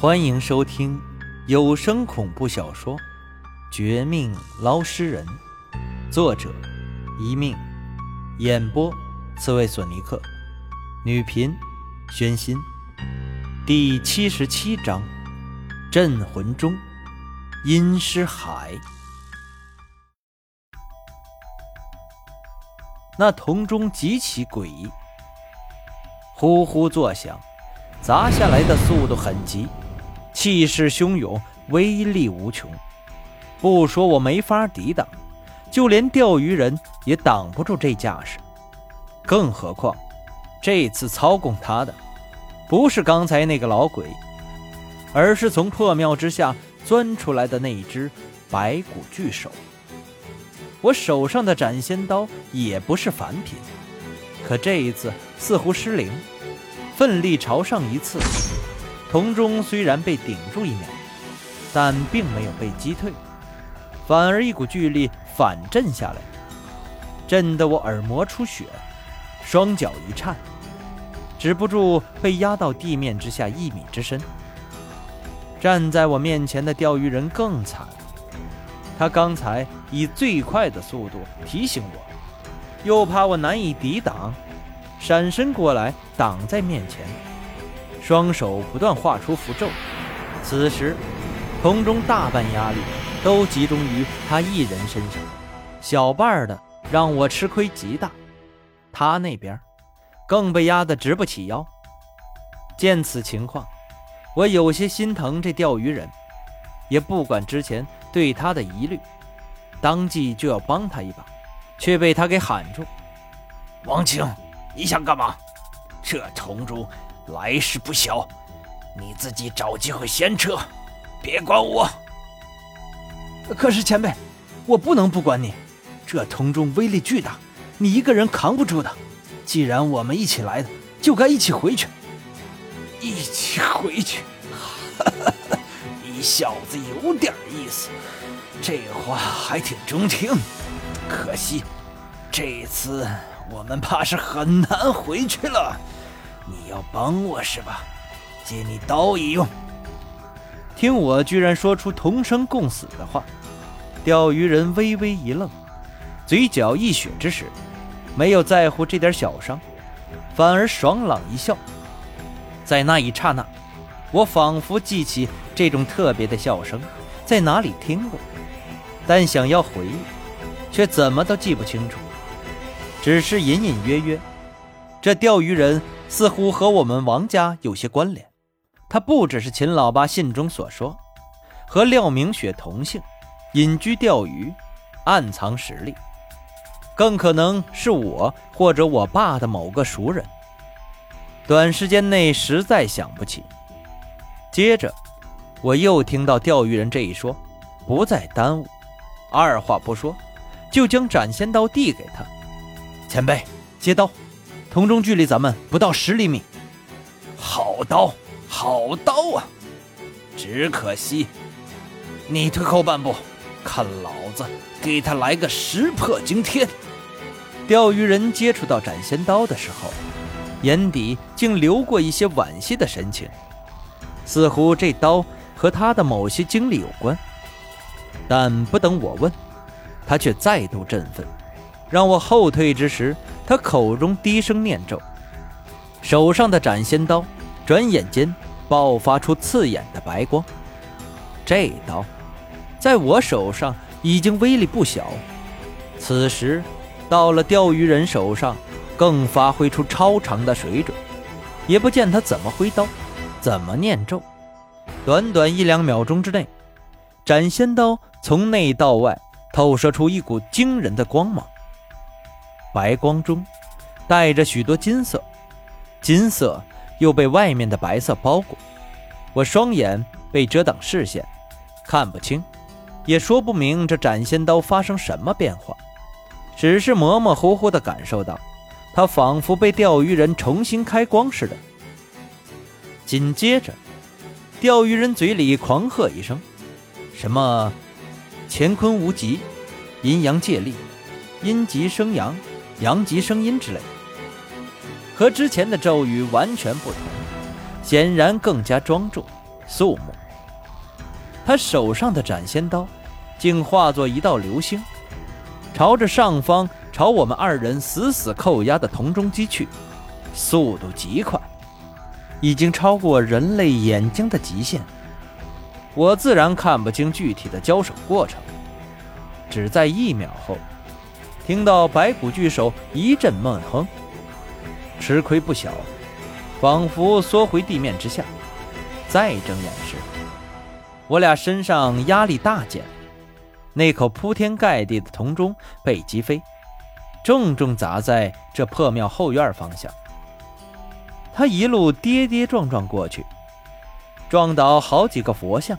欢迎收听有声恐怖小说《绝命捞尸人》，作者：一命，演播：刺猬索尼克，女频：宣心，第七十七章：镇魂钟，阴尸海。那铜钟极其诡异，呼呼作响，砸下来的速度很急。气势汹涌，威力无穷。不说我没法抵挡，就连钓鱼人也挡不住这架势。更何况，这次操控他的，不是刚才那个老鬼，而是从破庙之下钻出来的那只白骨巨手。我手上的斩仙刀也不是凡品，可这一次似乎失灵，奋力朝上一刺。铜钟虽然被顶住一秒，但并没有被击退，反而一股巨力反震下来，震得我耳膜出血，双脚一颤，止不住被压到地面之下一米之深。站在我面前的钓鱼人更惨，他刚才以最快的速度提醒我，又怕我难以抵挡，闪身过来挡在面前。双手不断画出符咒，此时空中大半压力都集中于他一人身上，小半的让我吃亏极大。他那边更被压得直不起腰。见此情况，我有些心疼这钓鱼人，也不管之前对他的疑虑，当即就要帮他一把，却被他给喊住：“王青，你想干嘛？这铜珠……”来势不小，你自己找机会先撤，别管我。可是前辈，我不能不管你。这铜钟威力巨大，你一个人扛不住的。既然我们一起来的，就该一起回去。一起回去？你小子有点意思，这话还挺中听。可惜，这次我们怕是很难回去了。你要帮我是吧？借你刀一用。听我居然说出同生共死的话，钓鱼人微微一愣，嘴角一血之时，没有在乎这点小伤，反而爽朗一笑。在那一刹那，我仿佛记起这种特别的笑声，在哪里听过，但想要回忆，却怎么都记不清楚，只是隐隐约约，这钓鱼人。似乎和我们王家有些关联，他不只是秦老八信中所说，和廖明雪同姓，隐居钓鱼，暗藏实力，更可能是我或者我爸的某个熟人。短时间内实在想不起。接着，我又听到钓鱼人这一说，不再耽误，二话不说，就将斩仙刀递给他，前辈接刀。铜钟距离咱们不到十厘米，好刀，好刀啊！只可惜你退后半步，看老子给他来个石破惊天！钓鱼人接触到斩仙刀的时候，眼底竟流过一些惋惜的神情，似乎这刀和他的某些经历有关。但不等我问，他却再度振奋，让我后退之时。他口中低声念咒，手上的斩仙刀转眼间爆发出刺眼的白光。这刀在我手上已经威力不小，此时到了钓鱼人手上，更发挥出超长的水准。也不见他怎么挥刀，怎么念咒，短短一两秒钟之内，斩仙刀从内到外透射出一股惊人的光芒。白光中带着许多金色，金色又被外面的白色包裹。我双眼被遮挡视线，看不清，也说不明这斩仙刀发生什么变化，只是模模糊糊地感受到，它仿佛被钓鱼人重新开光似的。紧接着，钓鱼人嘴里狂喝一声：“什么乾坤无极，阴阳借力，阴极生阳。”阳极声音之类，和之前的咒语完全不同，显然更加庄重，肃穆。他手上的斩仙刀，竟化作一道流星，朝着上方、朝我们二人死死扣押的铜钟击去，速度极快，已经超过人类眼睛的极限。我自然看不清具体的交手过程，只在一秒后，听到白骨巨手一阵闷哼，吃亏不小，仿佛缩回地面之下。再睁眼时，我俩身上压力大减，那口铺天盖地的铜钟被击飞，重重砸在这破庙后院方向。他一路跌跌撞撞过去，撞倒好几个佛像，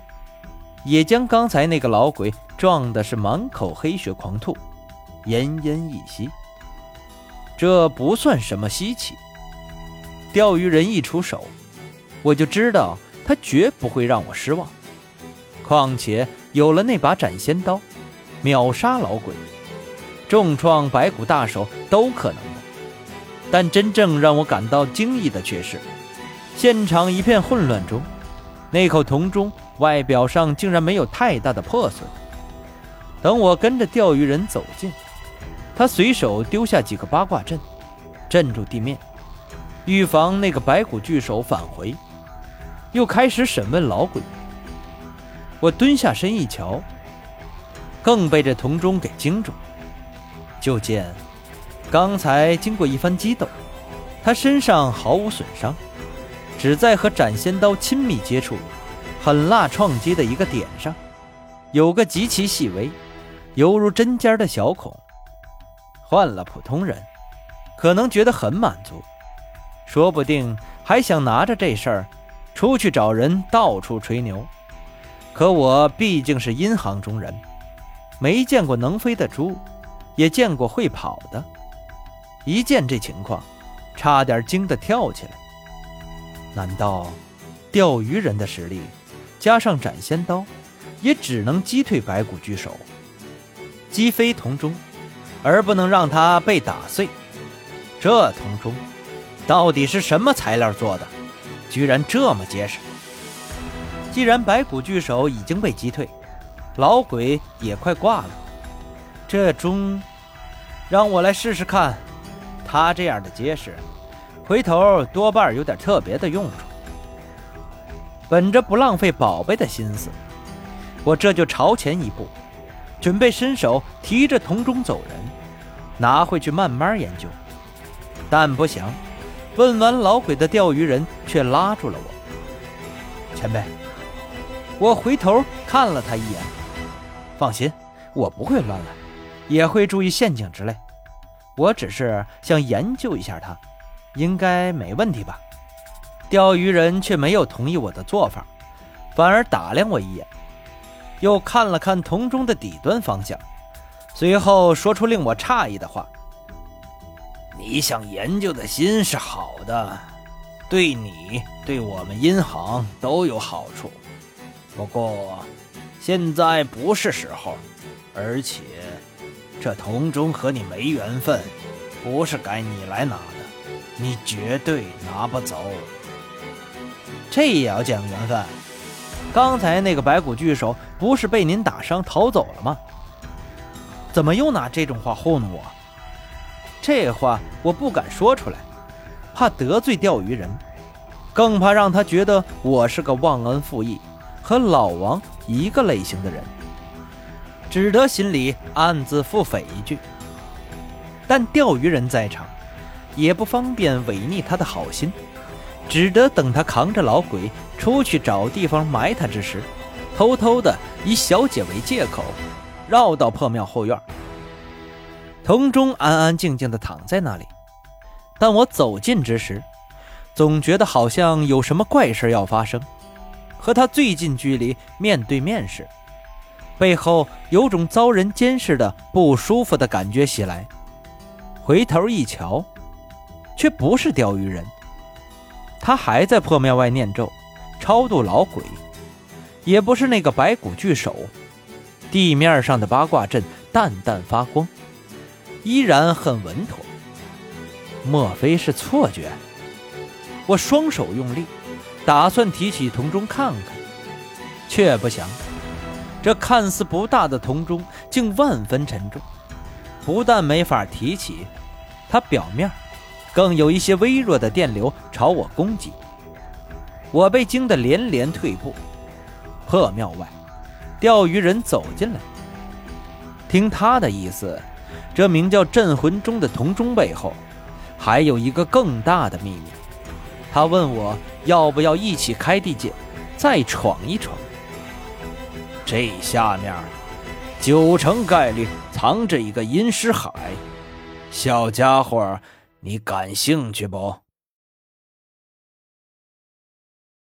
也将刚才那个老鬼撞的是满口黑血狂吐，奄奄一息。这不算什么稀奇。钓鱼人一出手，我就知道他绝不会让我失望。况且有了那把斩仙刀，秒杀老鬼、重创白骨大手都可能的。但真正让我感到惊异的却是，现场一片混乱中，那口铜钟外表上竟然没有太大的破损。等我跟着钓鱼人走近，他随手丢下几个八卦阵，镇住地面，预防那个白骨巨手返回，又开始审问老鬼。我蹲下身一瞧，更被这铜钟给惊住。就见刚才经过一番激斗，他身上毫无损伤，只在和斩仙刀亲密接触、狠辣撞击的一个点上，有个极其细微、犹如针尖的小孔。换了普通人，可能觉得很满足，说不定还想拿着这事儿出去找人到处吹牛。可我毕竟是阴行中人，没见过能飞的猪，也见过会跑的。一见这情况，差点惊得跳起来。难道钓鱼人的实力加上斩仙刀，也只能击退白骨巨手，击飞铜钟，而不能让它被打碎？这铜钟到底是什么材料做的？居然这么结实！既然白骨巨手已经被击退，老鬼也快挂了，这钟让我来试试看。他这样的结实，回头多半有点特别的用处。本着不浪费宝贝的心思，我这就朝前一步，准备伸手提着铜钟走人，拿回去慢慢研究。但不想，问完老鬼的钓鱼人却拉住了我，前辈。我回头看了他一眼，放心，我不会乱来，也会注意陷阱之类。我只是想研究一下他，应该没问题吧？钓鱼人却没有同意我的做法，反而打量我一眼，又看了看铜钟的底端方向，随后说出令我诧异的话：“你想研究的心是好的，对你对我们银行都有好处。”不过，现在不是时候，而且这铜钟和你没缘分，不是该你来拿的，你绝对拿不走。这也要讲缘分？刚才那个白骨巨手不是被您打伤逃走了吗？怎么又拿这种话糊弄我？这话我不敢说出来，怕得罪钓鱼人，更怕让他觉得我是个忘恩负义。和老王一个类型的人，只得心里暗自腹诽一句。但钓鱼人在场，也不方便违逆他的好心，只得等他扛着老鬼出去找地方埋他之时，偷偷的以小姐为借口，绕到破庙后院。铜钟安安静静的躺在那里，但我走近之时，总觉得好像有什么怪事要发生。和他最近距离面对面时，背后有种遭人监视的不舒服的感觉袭来。回头一瞧，却不是钓鱼人，他还在破庙外念咒，超度老鬼；也不是那个白骨巨手，地面上的八卦阵淡淡发光，依然很稳妥。莫非是错觉？我双手用力。打算提起铜钟看看，却不想，这看似不大的铜钟竟万分沉重，不但没法提起，它表面更有一些微弱的电流朝我攻击。我被惊得连连退步。破庙外，钓鱼人走进来。听他的意思，这名叫镇魂钟的铜钟背后，还有一个更大的秘密。他问我要不要一起开地界，再闯一闯。这下面，九成概率藏着一个阴尸海。小家伙，你感兴趣不？